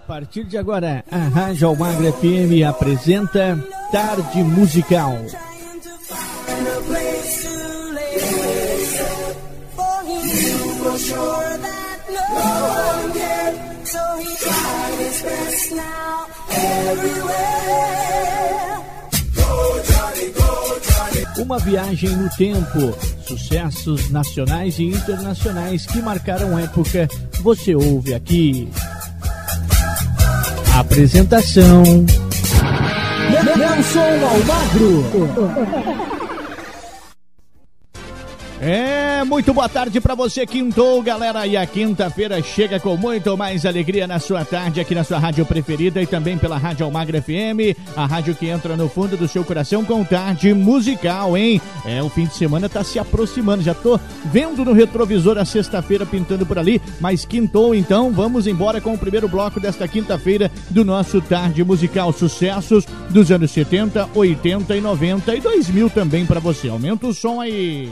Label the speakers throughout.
Speaker 1: partir de agora, a Rádio Almagra FM apresenta Tarde Musical. Uma viagem no tempo, sucessos nacionais e internacionais que marcaram época, você ouve aqui. Apresentação: Nelson Almagro. É, muito boa tarde para você, quintou, galera. E a quinta-feira chega com muito mais alegria na sua tarde, aqui na sua rádio preferida e também pela Rádio Almagra FM, a rádio que entra no fundo do seu coração com tarde musical, hein? É, o fim de semana tá se aproximando, já tô vendo no retrovisor a sexta-feira pintando por ali, mas quintou, então vamos embora com o primeiro bloco desta quinta-feira do nosso tarde musical. Sucessos dos anos 70, 80 e 90 e 2000 também para você. Aumenta o som aí.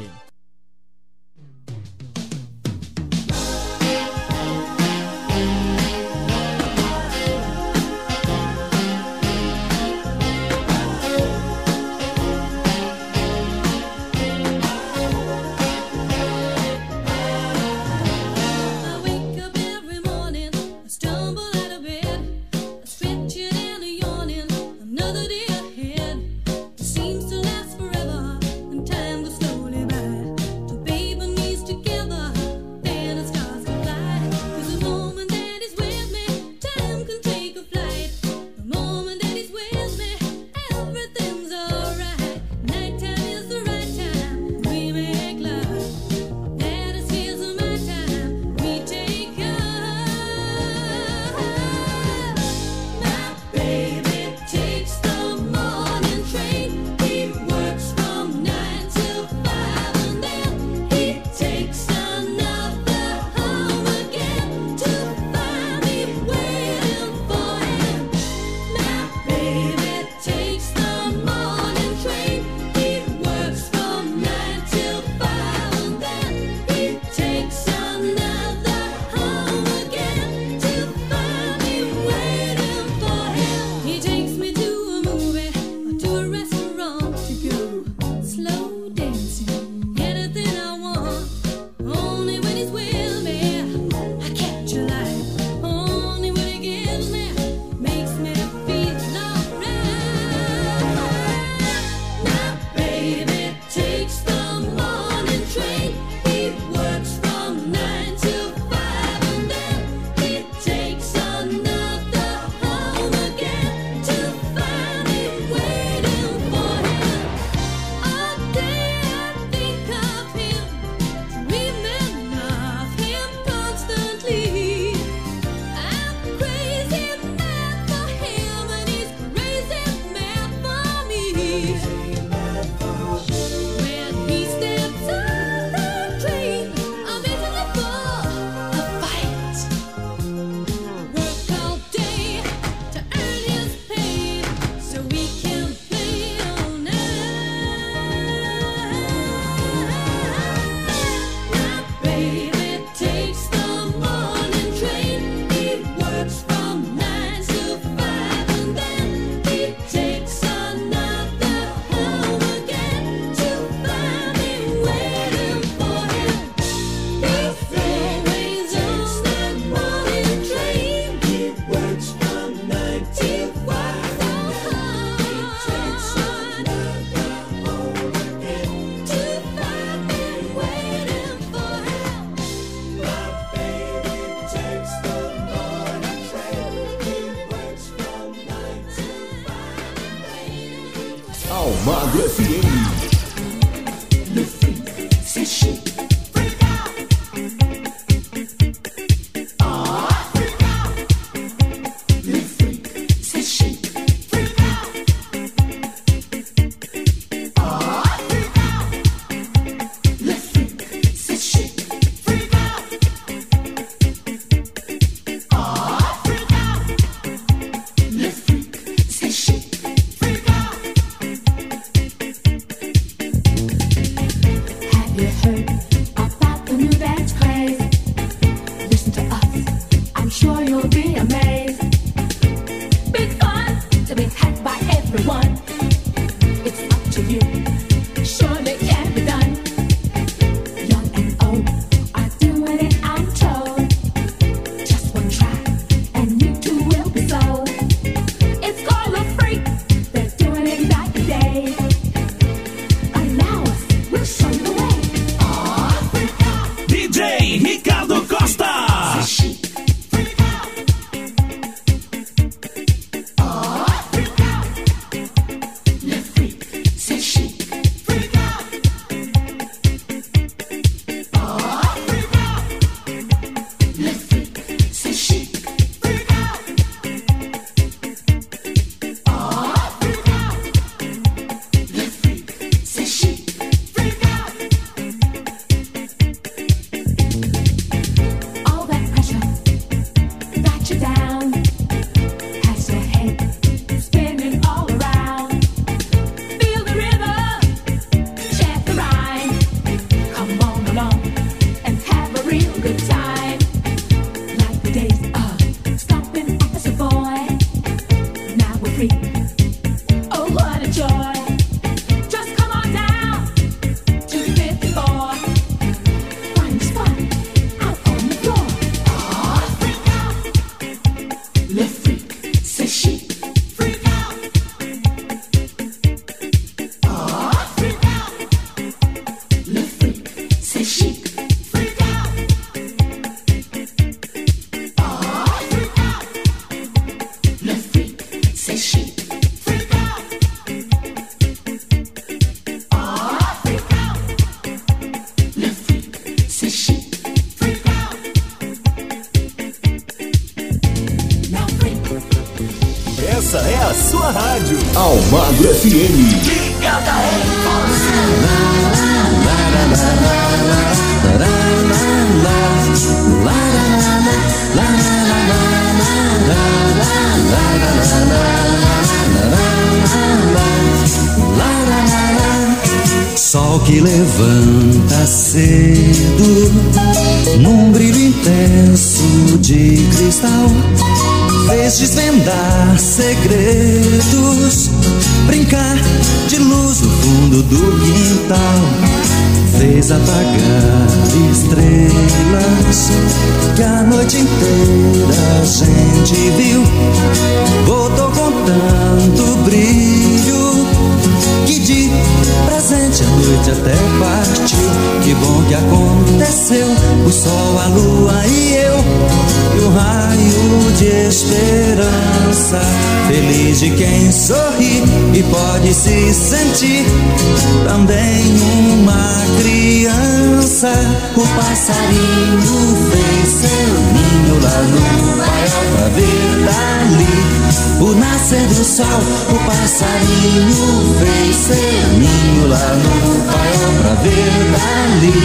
Speaker 2: O passarinho fez seu ninho lá no paiol pra ver dali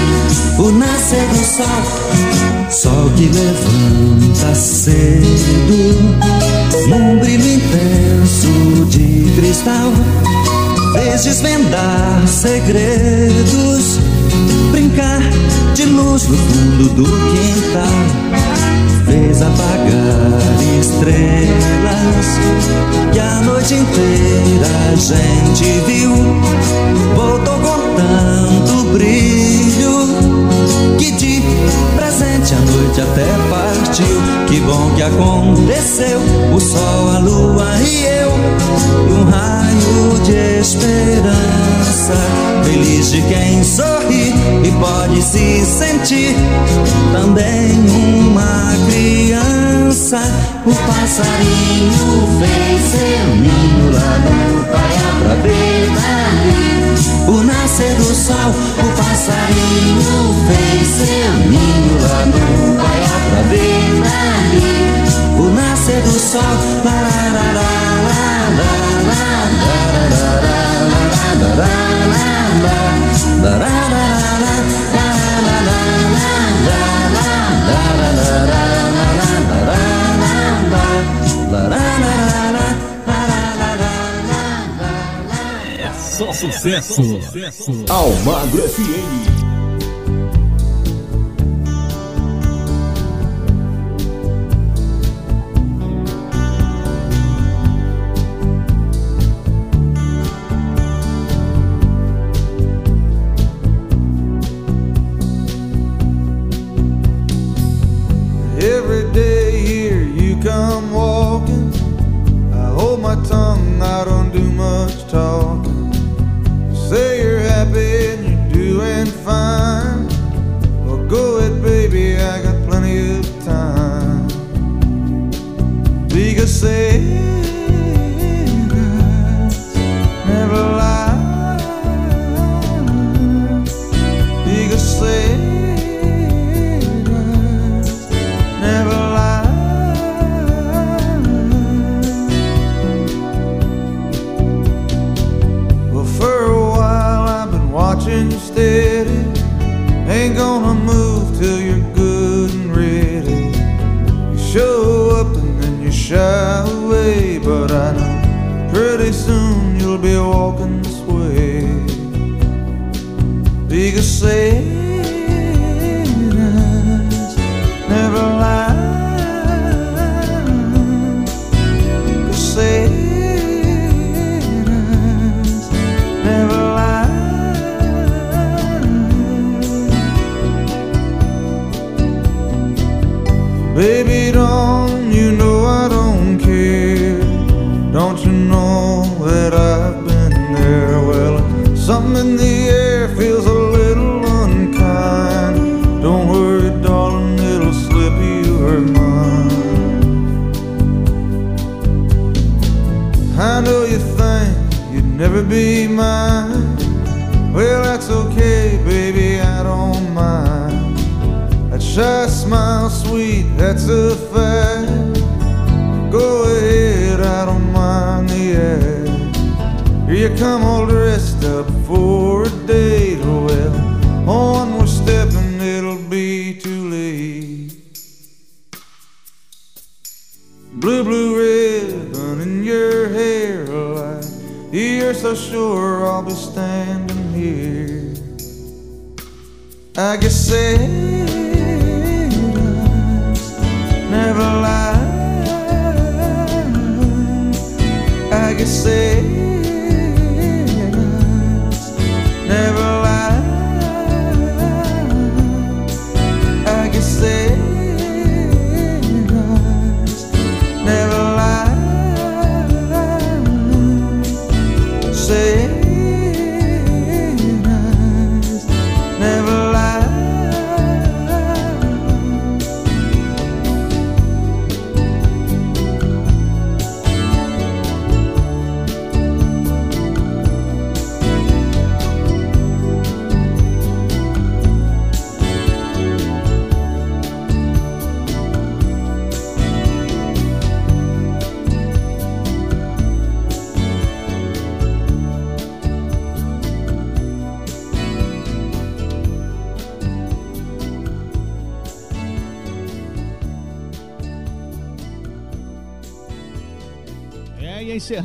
Speaker 2: o nascer do sol. Sol que levanta cedo, num brilho intenso de cristal, fez desvendar segredos, brincar de luz no fundo do quintal fez apagar estrelas que a noite inteira a gente viu. Voltou com tanto brilho que de presente a noite até partiu. Que bom que aconteceu o sol, a lua e eu e um raio de esperança. Feliz de quem sorri e pode se sentir também uma criança. O passarinho fez seu ninho lá no ver dali o nascer do sol. O passarinho fez seu ninho lá no ver dali o nascer do sol. La, la, la, la, la, la, la, la, la, la, la, la, la,
Speaker 3: Só sucesso. Almagro FM.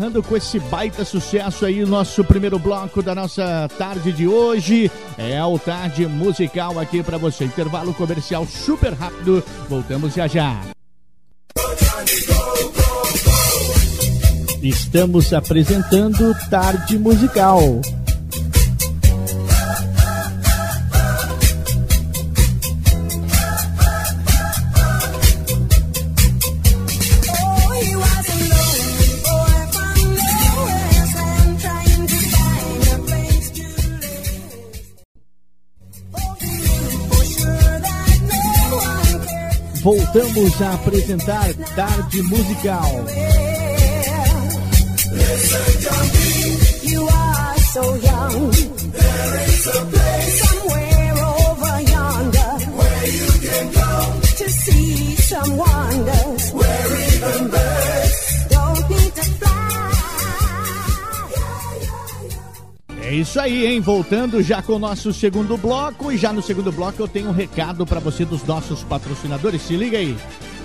Speaker 4: Encerrando com esse baita sucesso aí, nosso primeiro bloco da nossa tarde de hoje. É o Tarde Musical aqui pra você. Intervalo comercial super rápido. Voltamos já já. Estamos apresentando Tarde Musical. Voltamos a apresentar Tarde Musical.
Speaker 5: You are so young. There is a
Speaker 4: É isso aí, hein? Voltando já com o nosso segundo bloco. E já no segundo bloco eu tenho um recado para você dos nossos patrocinadores. Se liga aí.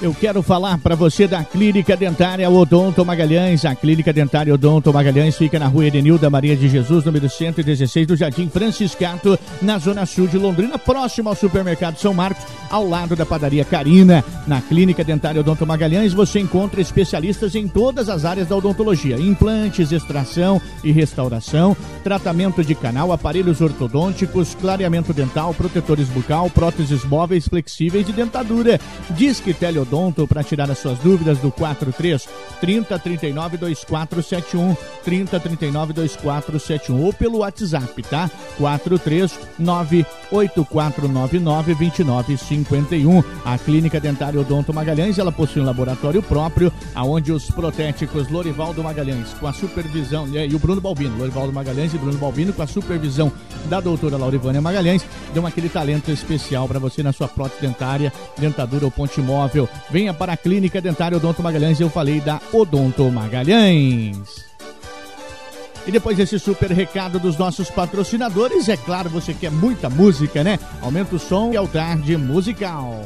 Speaker 4: Eu quero falar para você da Clínica Dentária Odonto Magalhães. A Clínica Dentária Odonto Magalhães fica na rua Edenilda Maria de Jesus, número 116 do Jardim Franciscato, na zona sul de Londrina, próximo ao supermercado São Marcos, ao lado da padaria Carina. Na Clínica Dentária Odonto Magalhães você encontra especialistas em todas as áreas da odontologia: implantes, extração e restauração, tratamento de canal, aparelhos ortodônticos, clareamento dental, protetores bucal, próteses móveis, flexíveis e dentadura. Disque Teleodonto para tirar as suas dúvidas do 43 30 39 2471 30 39 2471 ou pelo WhatsApp, tá? 43 98499 2951. A Clínica Dentária Odonto Magalhães, ela possui um laboratório próprio, aonde os protéticos Lorivaldo Magalhães, com a supervisão, e o Bruno Balbino, Lorivaldo Magalhães e Bruno Balbino, com a supervisão da doutora Laurivânia Magalhães, dão aquele talento especial para você na sua prótese dentária, dentadura ou ponte móvel. Venha para a Clínica Dentária Odonto Magalhães, eu falei da Odonto Magalhães. E depois desse super recado dos nossos patrocinadores, é claro, você quer muita música, né? Aumenta o som e é o tarde musical.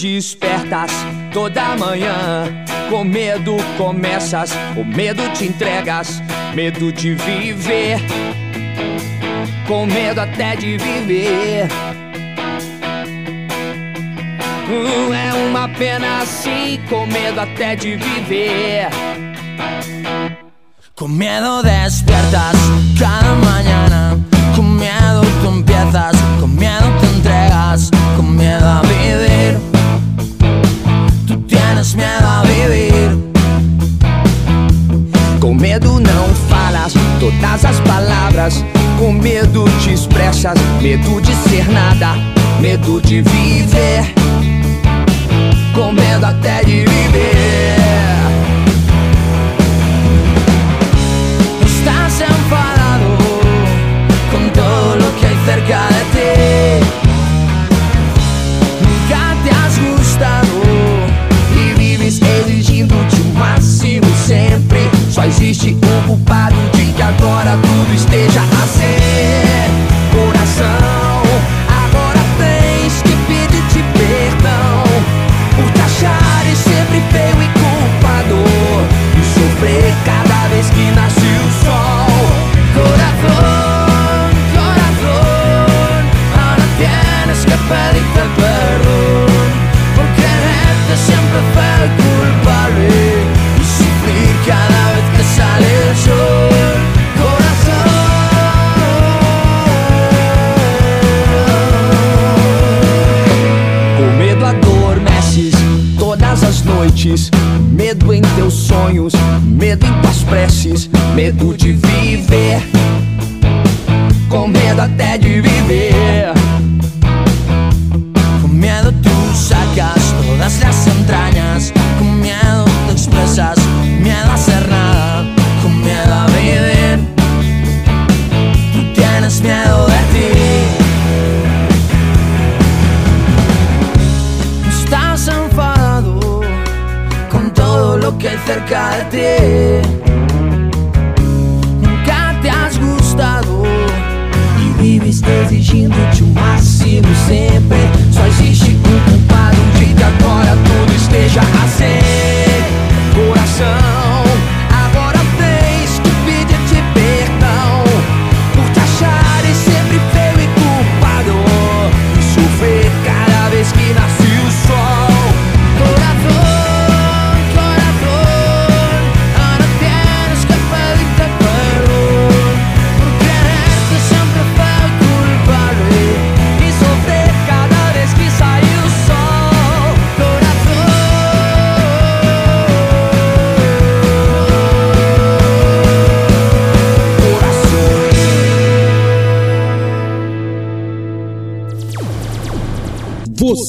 Speaker 6: Despertas toda manhã. Com medo começas, com medo te entregas, medo de viver. Com medo até de viver. Hum, é uma pena assim, com medo até de viver.
Speaker 7: Con miedo despiertas cada mañana, con miedo tú empiezas, con miedo te entregas, con miedo a.
Speaker 6: Com medo não falas todas as palavras. Com medo te expressas, medo de ser nada, medo de viver. Com medo até de viver.
Speaker 7: Estás enfadado con todo lo que hay cerca
Speaker 6: existe um culpado de que agora tudo esteja a as. Medo em teus sonhos, medo em tuas preces, medo de viver. Com medo até de viver.
Speaker 7: Con miedo tú sacas todas las entrañas, Nunca te has gustado
Speaker 6: E vives exigindo de um máximo sempre. Só existe um culpado de que agora tudo esteja a ser. Coração,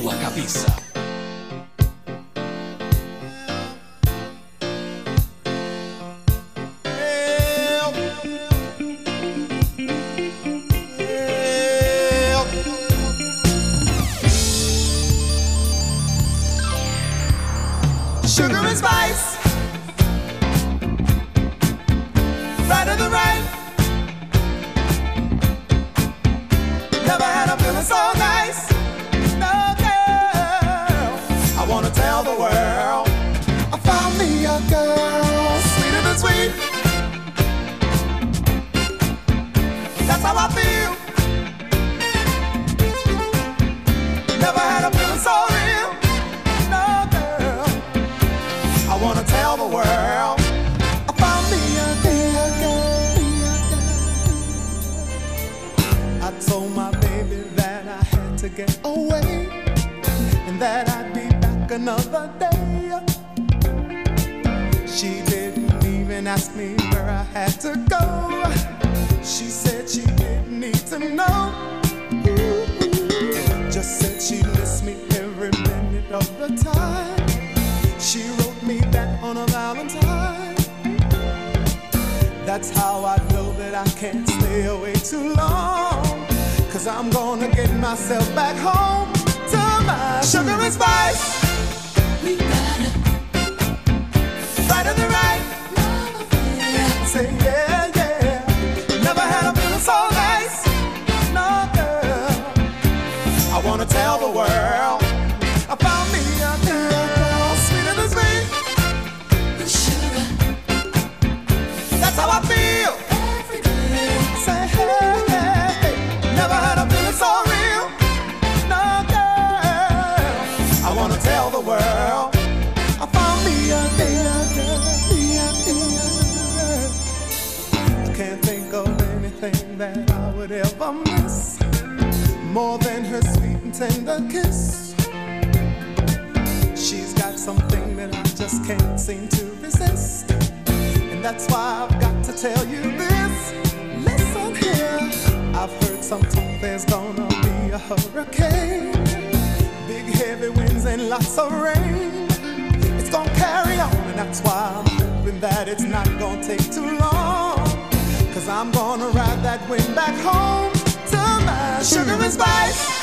Speaker 8: Sua cabeça.
Speaker 9: Back home to my sugar and spice.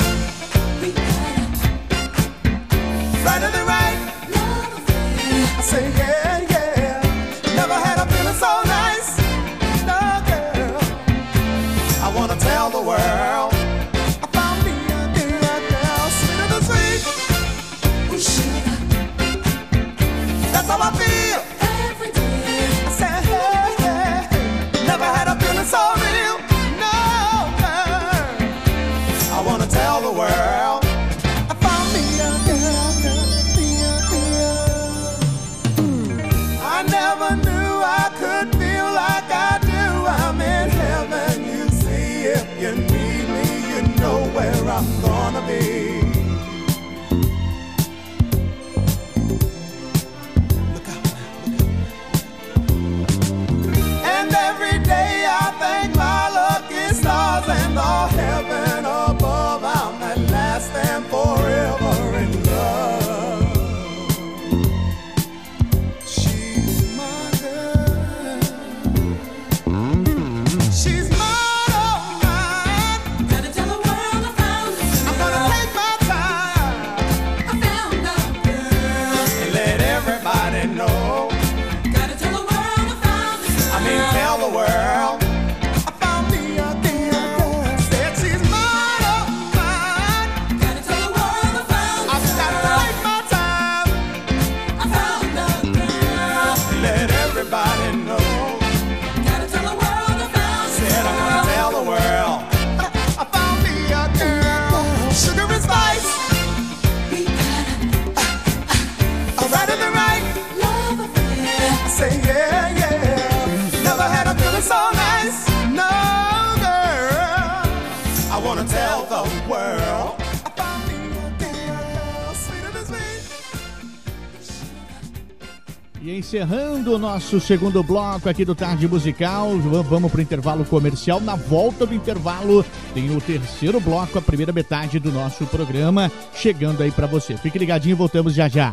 Speaker 4: Encerrando o nosso segundo bloco aqui do Tarde Musical, vamos para o intervalo comercial. Na volta do intervalo tem o terceiro bloco, a primeira metade do nosso programa, chegando aí para você. Fique ligadinho, voltamos já já.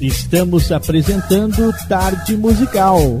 Speaker 4: Estamos apresentando Tarde Musical.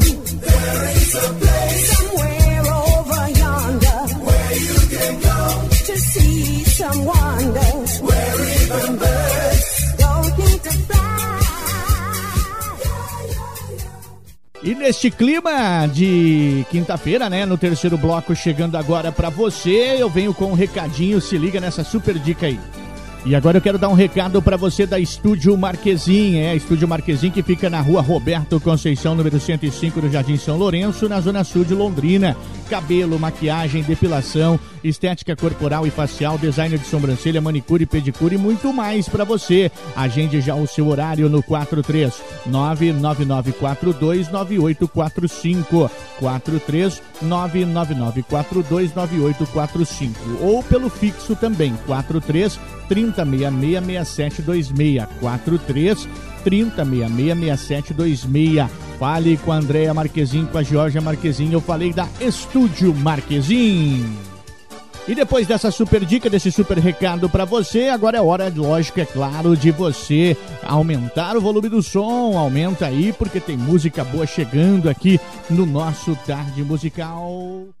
Speaker 4: E neste clima de quinta-feira, né, no terceiro bloco chegando agora pra você, eu venho com um recadinho, se liga nessa super dica aí. E agora eu quero dar um recado pra você da Estúdio Marquezim, é a Estúdio Marquezim que fica na rua Roberto Conceição, número 105 do Jardim São Lourenço, na zona sul de Londrina. Cabelo, maquiagem, depilação, estética corporal e facial, design de sobrancelha, manicure, pedicure e muito mais pra você. Agende já o seu horário no 43 999429845 43 999429845 ou pelo fixo também 43 30666726 43 30666726 Fale com a Andréa Marquezin, com a Georgia Marquezin. Eu falei da Estúdio Marquezin. E depois dessa super dica, desse super recado pra você, agora é hora, lógico, é claro, de você aumentar o volume do som. Aumenta aí, porque tem música boa chegando aqui no nosso Tarde Musical.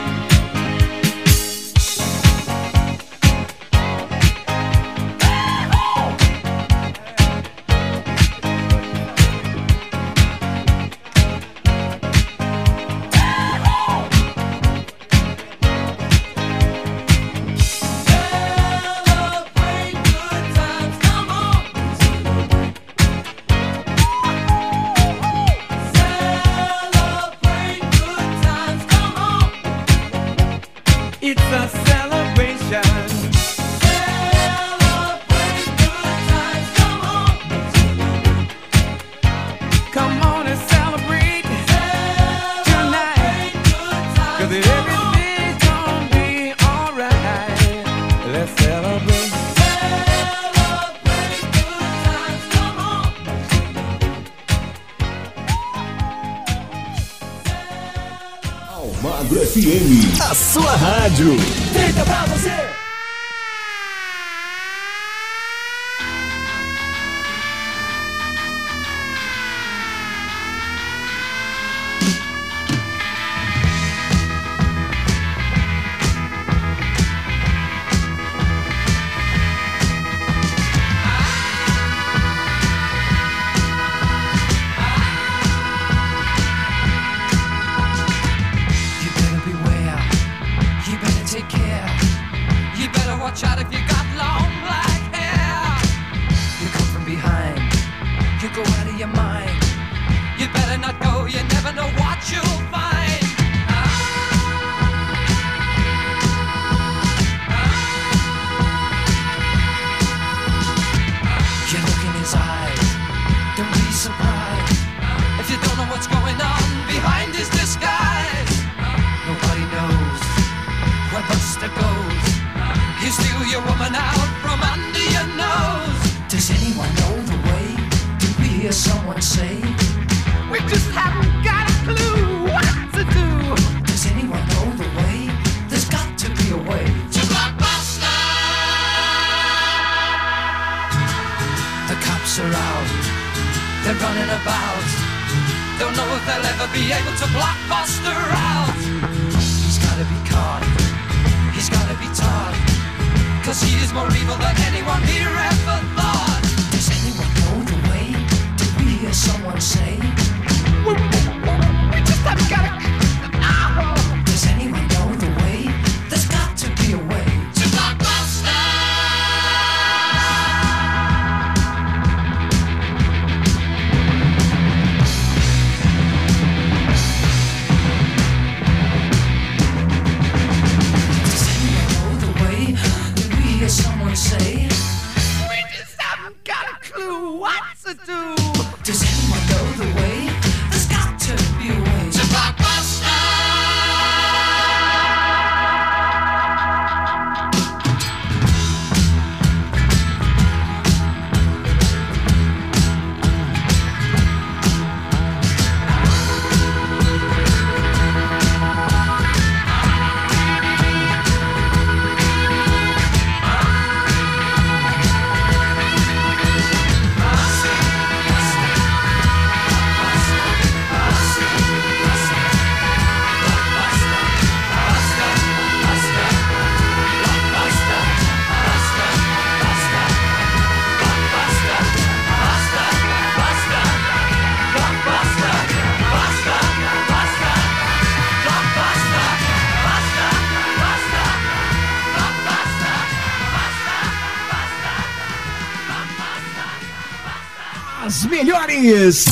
Speaker 10: Melhores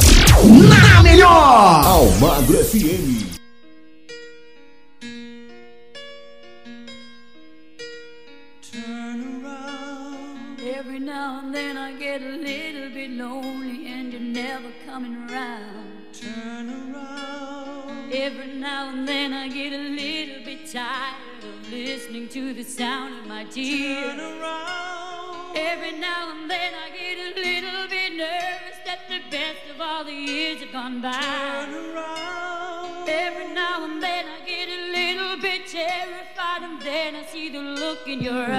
Speaker 10: na melhor.
Speaker 1: Almagro
Speaker 11: in your eyes.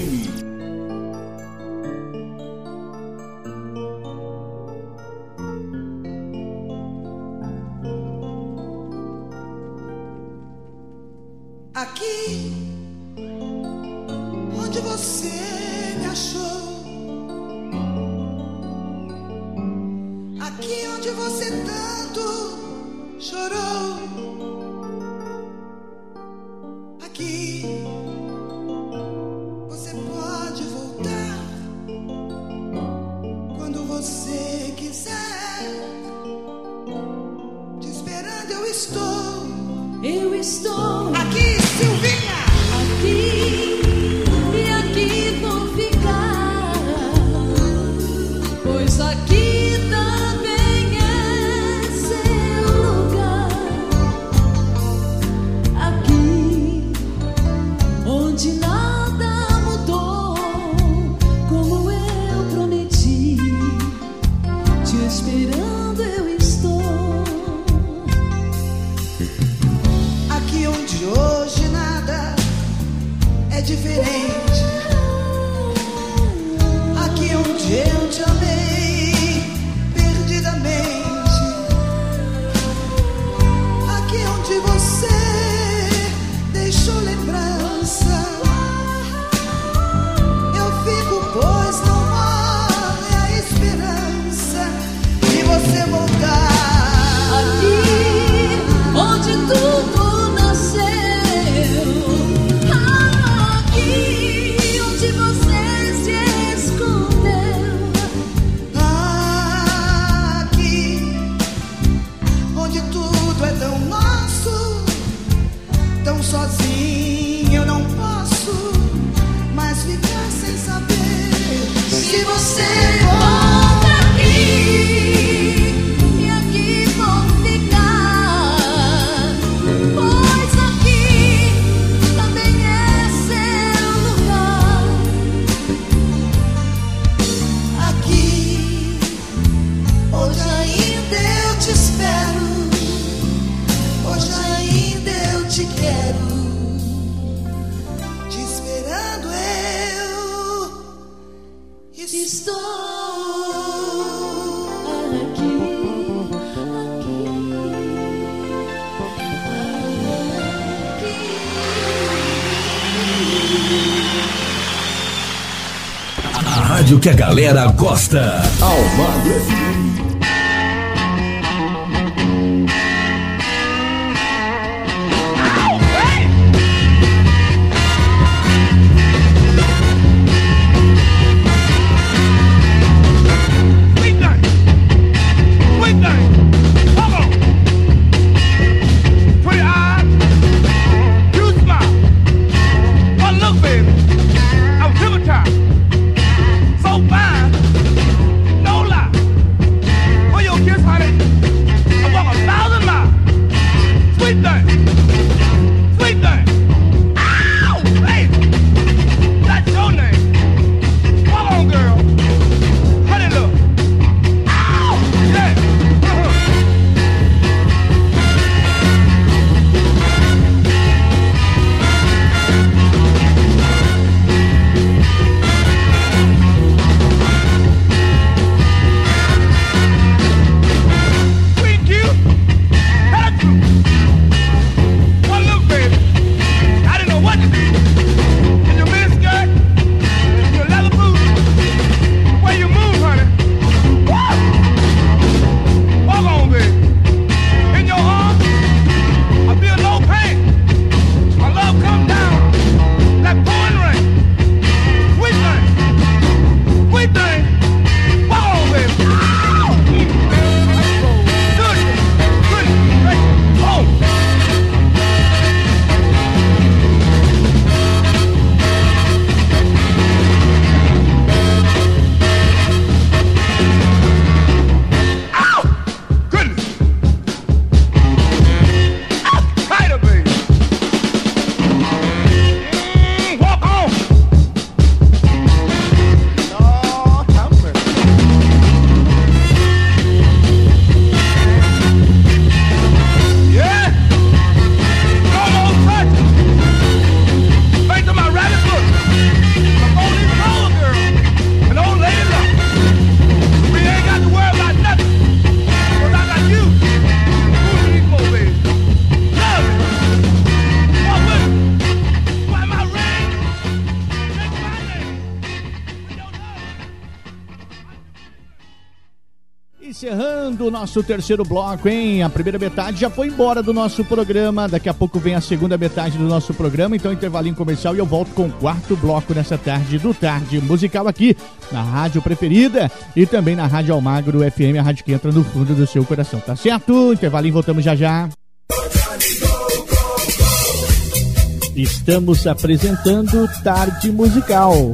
Speaker 12: você quiser. Te esperando eu estou.
Speaker 1: Eu estou.
Speaker 13: que a galera gosta.
Speaker 4: nosso terceiro bloco, hein? A primeira metade já foi embora do nosso programa. Daqui a pouco vem a segunda metade do nosso programa. Então, intervalinho comercial e eu volto com o quarto bloco nessa tarde do Tarde Musical aqui na Rádio Preferida e também na Rádio Almagro FM, a rádio que entra no fundo do seu coração, tá certo? Intervalinho, voltamos já já. Estamos apresentando Tarde Musical.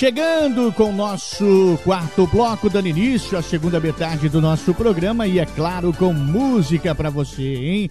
Speaker 4: Chegando com o nosso quarto bloco, dando início à segunda metade do nosso programa e, é claro, com música para você, hein?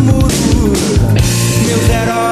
Speaker 14: mudo. Meus heróis.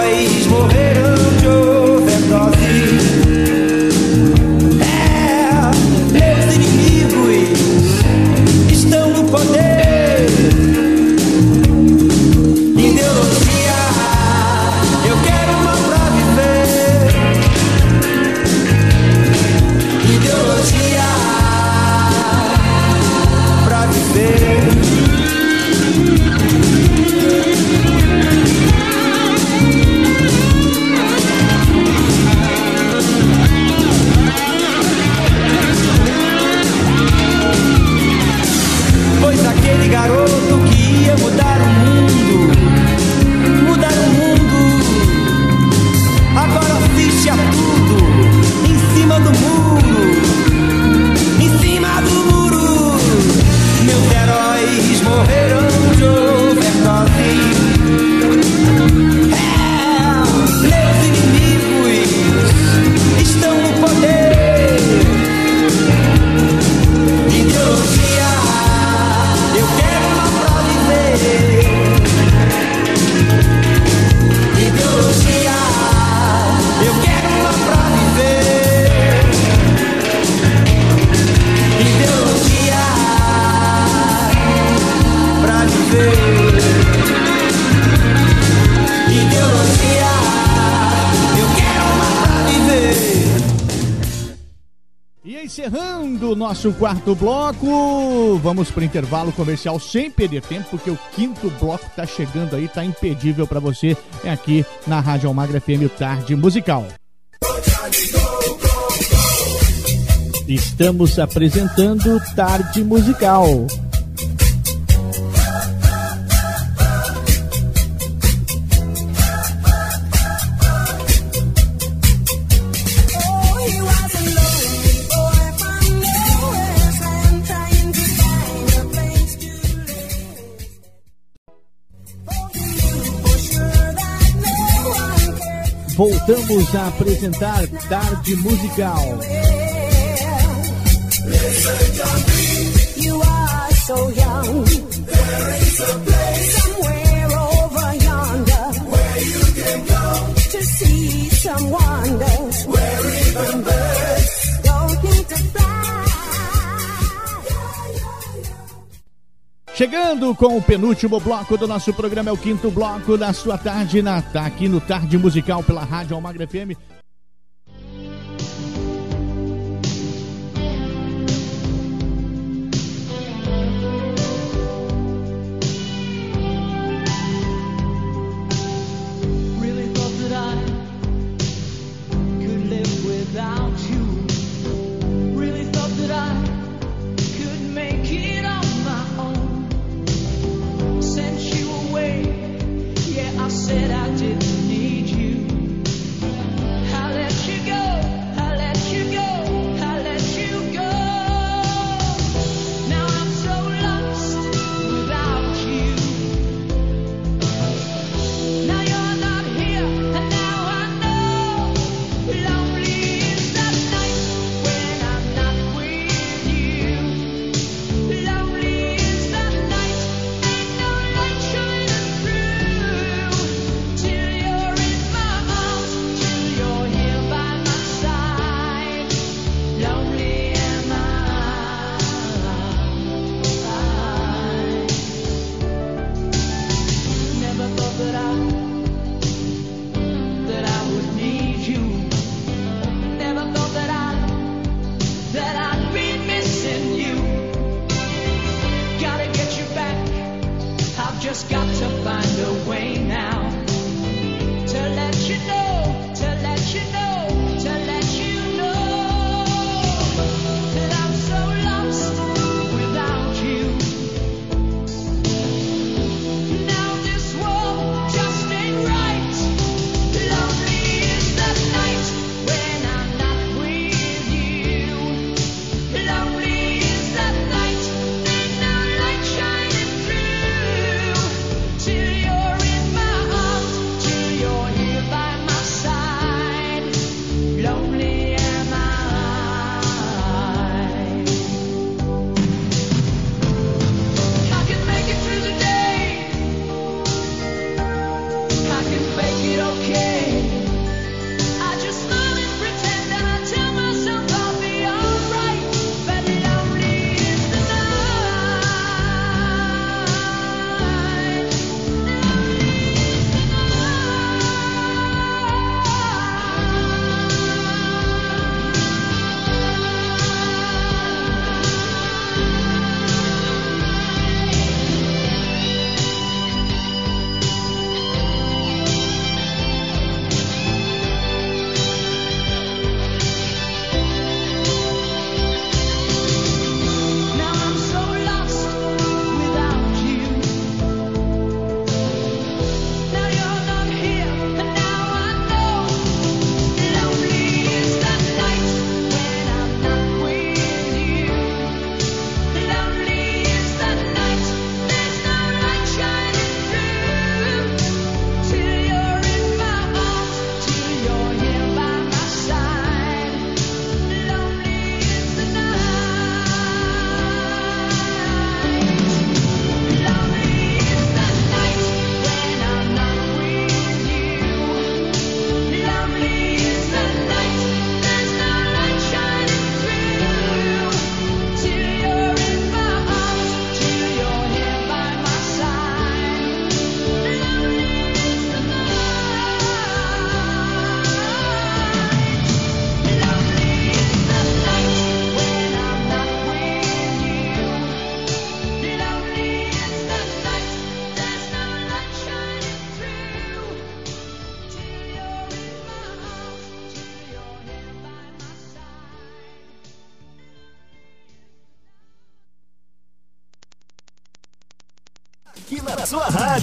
Speaker 4: nosso quarto bloco. Vamos para o intervalo comercial sem perder tempo, porque o quinto bloco está chegando aí, está impedível para você. É aqui na Rádio Almagra FM Tarde Musical. Estamos apresentando Tarde Musical. voltamos a apresentar Tarde Musical.
Speaker 5: You are so young.
Speaker 9: Chegando com o penúltimo bloco do nosso programa, é o quinto bloco da sua tarde na, tá aqui no Tarde Musical pela Rádio Almagra FM.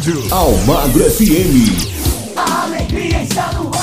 Speaker 15: rádio
Speaker 16: Almagro FM.
Speaker 15: Alegria está no ar.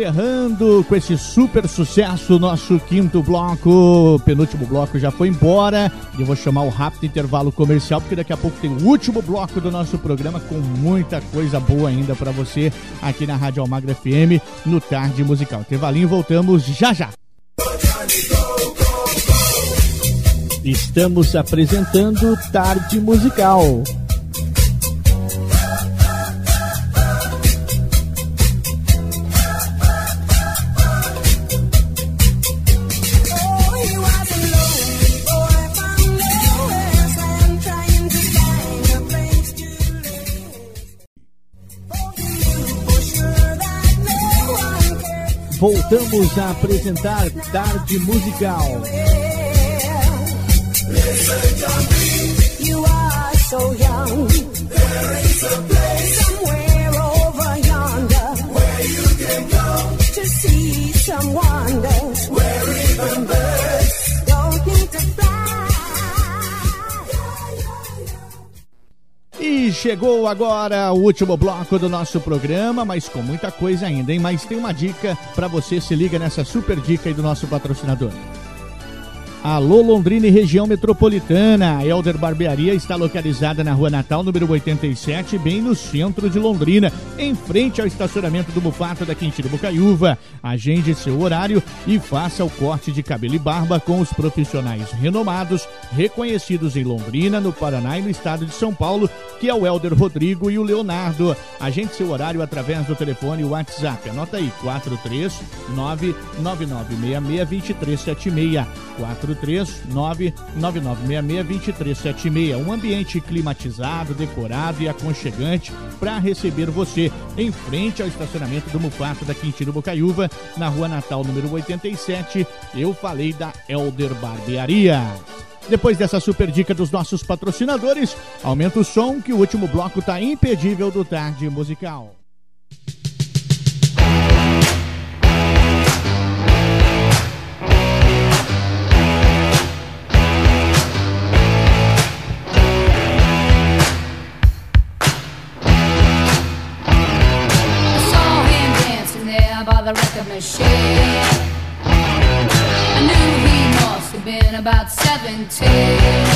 Speaker 4: encerrando com esse super sucesso nosso quinto bloco. Penúltimo bloco já foi embora. E eu vou chamar o rápido intervalo comercial, porque daqui a pouco tem o último bloco do nosso programa com muita coisa boa ainda para você aqui na Rádio Almagra FM no Tarde Musical. Intervalinho, voltamos já já. Estamos apresentando Tarde Musical. voltamos a apresentar Tarde Musical.
Speaker 5: You are so young.
Speaker 4: chegou agora o último bloco do nosso programa, mas com muita coisa ainda, hein? Mas tem uma dica para você, se liga nessa super dica aí do nosso patrocinador. Alô Londrina e região metropolitana. A Elder Barbearia está localizada na Rua Natal, número 87, bem no centro de Londrina, em frente ao estacionamento do Bufato da Quintino Bocaiúva. Agende seu horário e faça o corte de cabelo e barba com os profissionais renomados, reconhecidos em Londrina, no Paraná e no estado de São Paulo, que é o Elder Rodrigo e o Leonardo. Agende seu horário através do telefone WhatsApp. Anota aí: 439 9966 2376 4 43999662376. Um ambiente climatizado, decorado e aconchegante para receber você em frente ao estacionamento do Mufato da Quintino Bocaiúva, na Rua Natal número 87. Eu falei da Elder Barbearia. Depois dessa super dica dos nossos patrocinadores, aumenta o som que o último bloco está impedível do tarde musical.
Speaker 17: I knew he must have been about 17.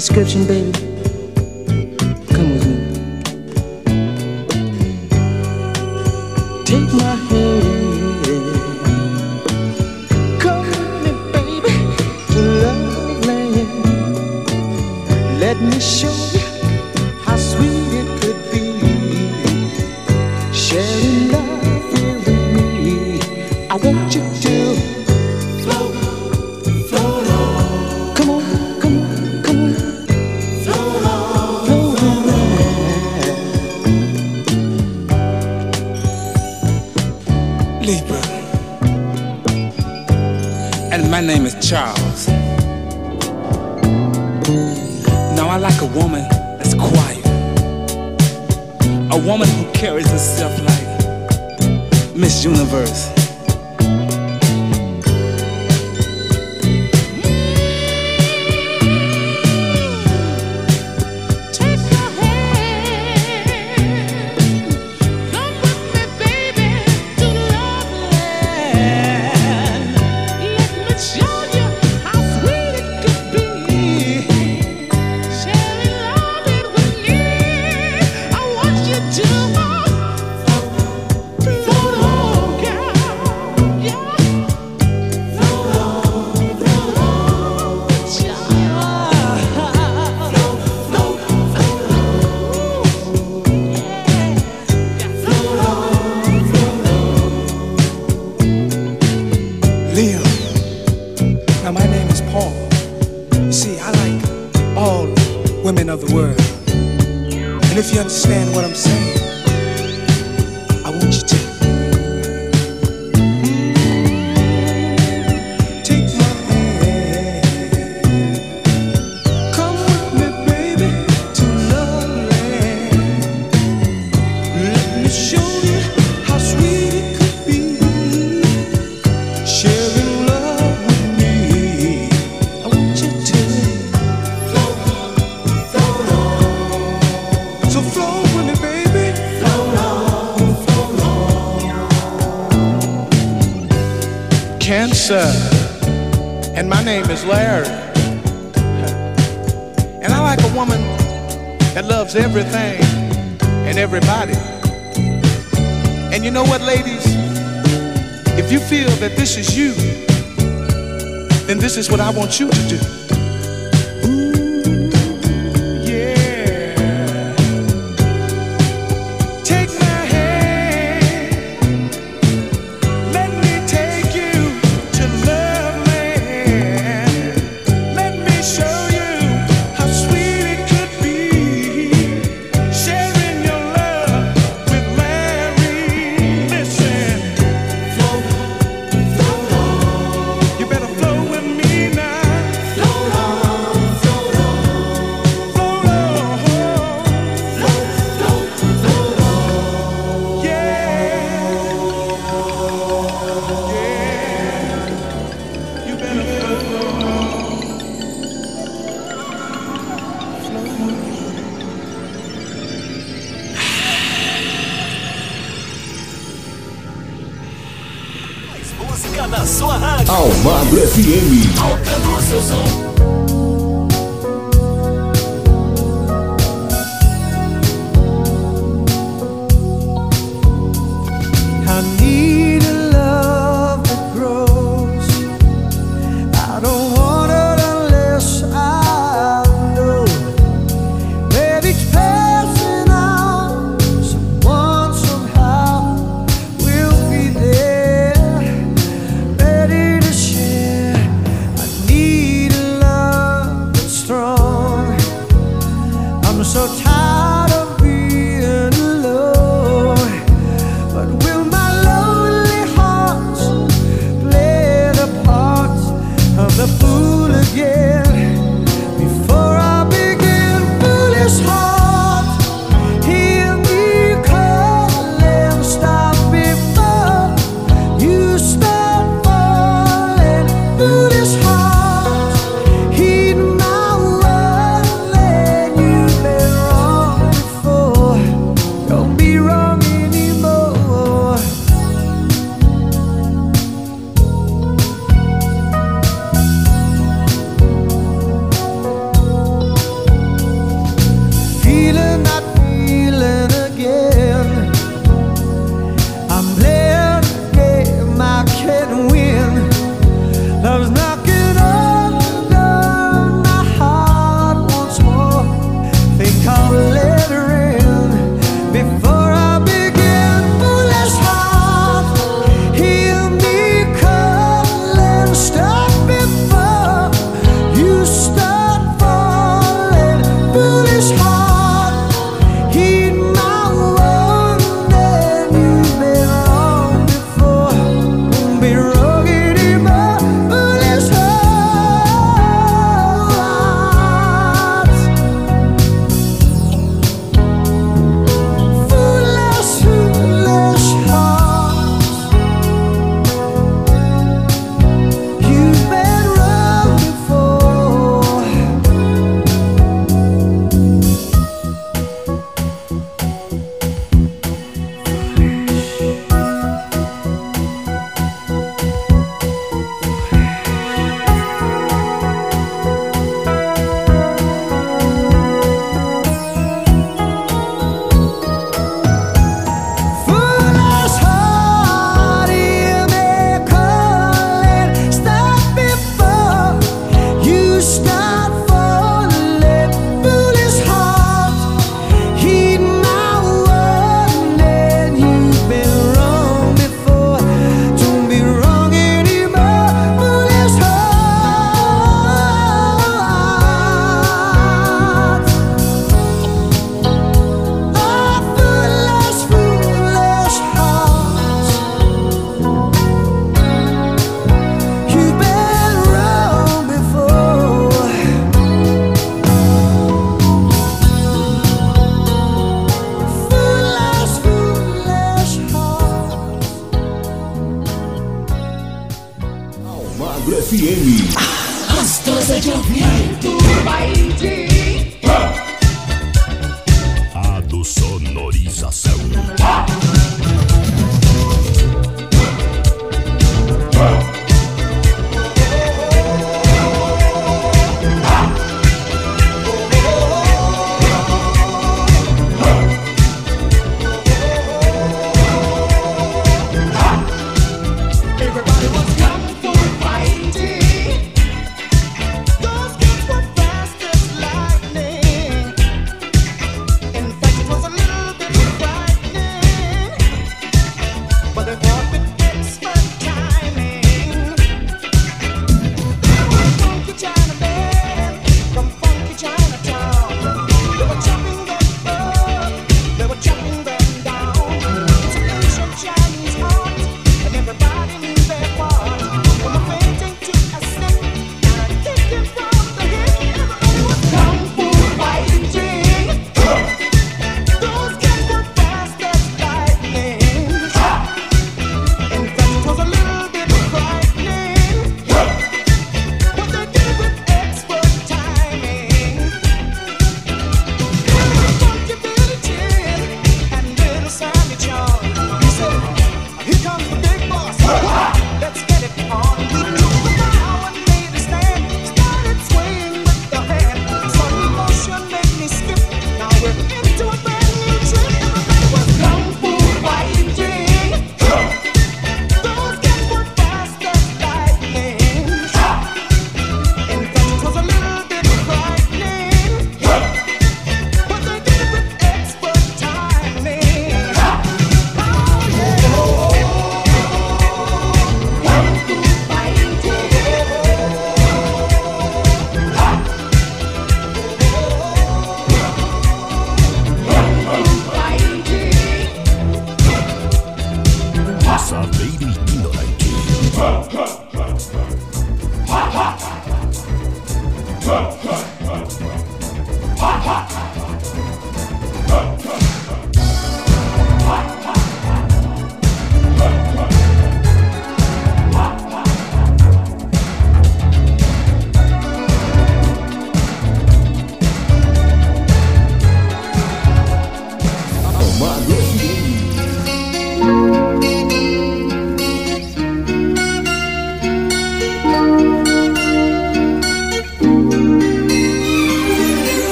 Speaker 11: description, baby. Is what I want you to do.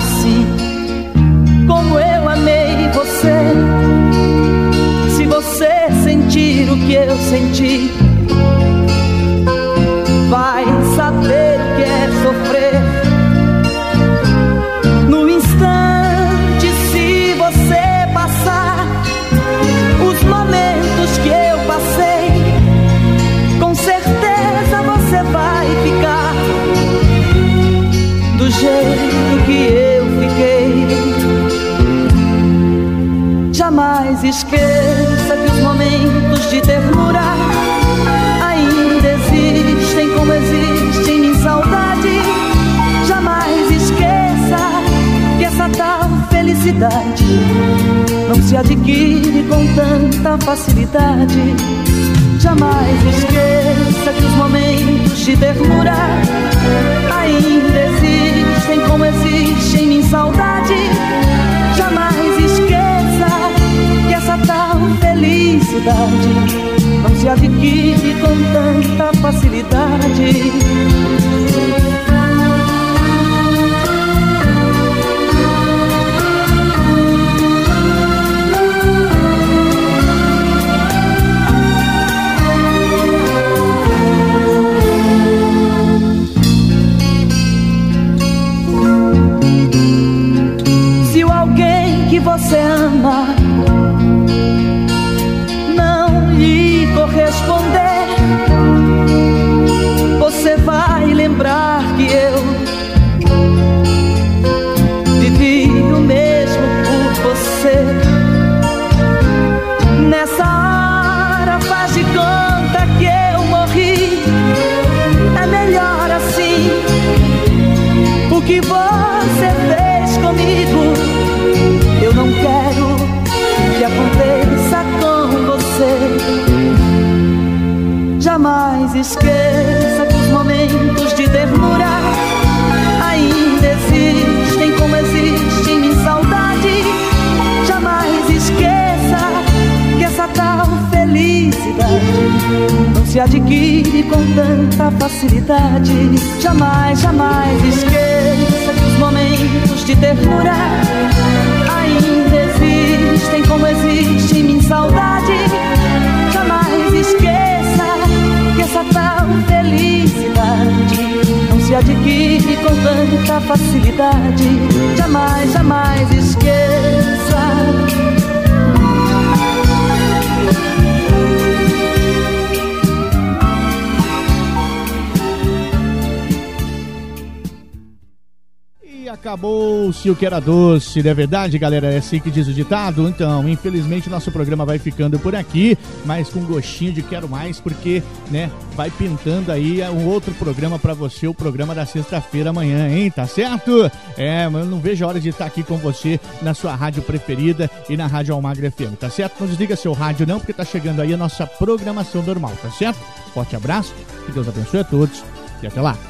Speaker 15: see o
Speaker 6: que
Speaker 4: era doce, não é verdade, galera? É assim que diz o ditado? Então, infelizmente, nosso programa vai ficando por aqui, mas com gostinho de quero mais, porque, né, vai pintando aí um outro programa pra você, o programa da sexta-feira amanhã, hein? Tá certo? É, mas eu não vejo a hora de estar aqui com você na sua rádio preferida e na Rádio Almagra FM, tá certo? Não desliga seu rádio não, porque tá chegando aí a nossa programação normal, tá certo? Forte abraço, que Deus abençoe a todos e até lá.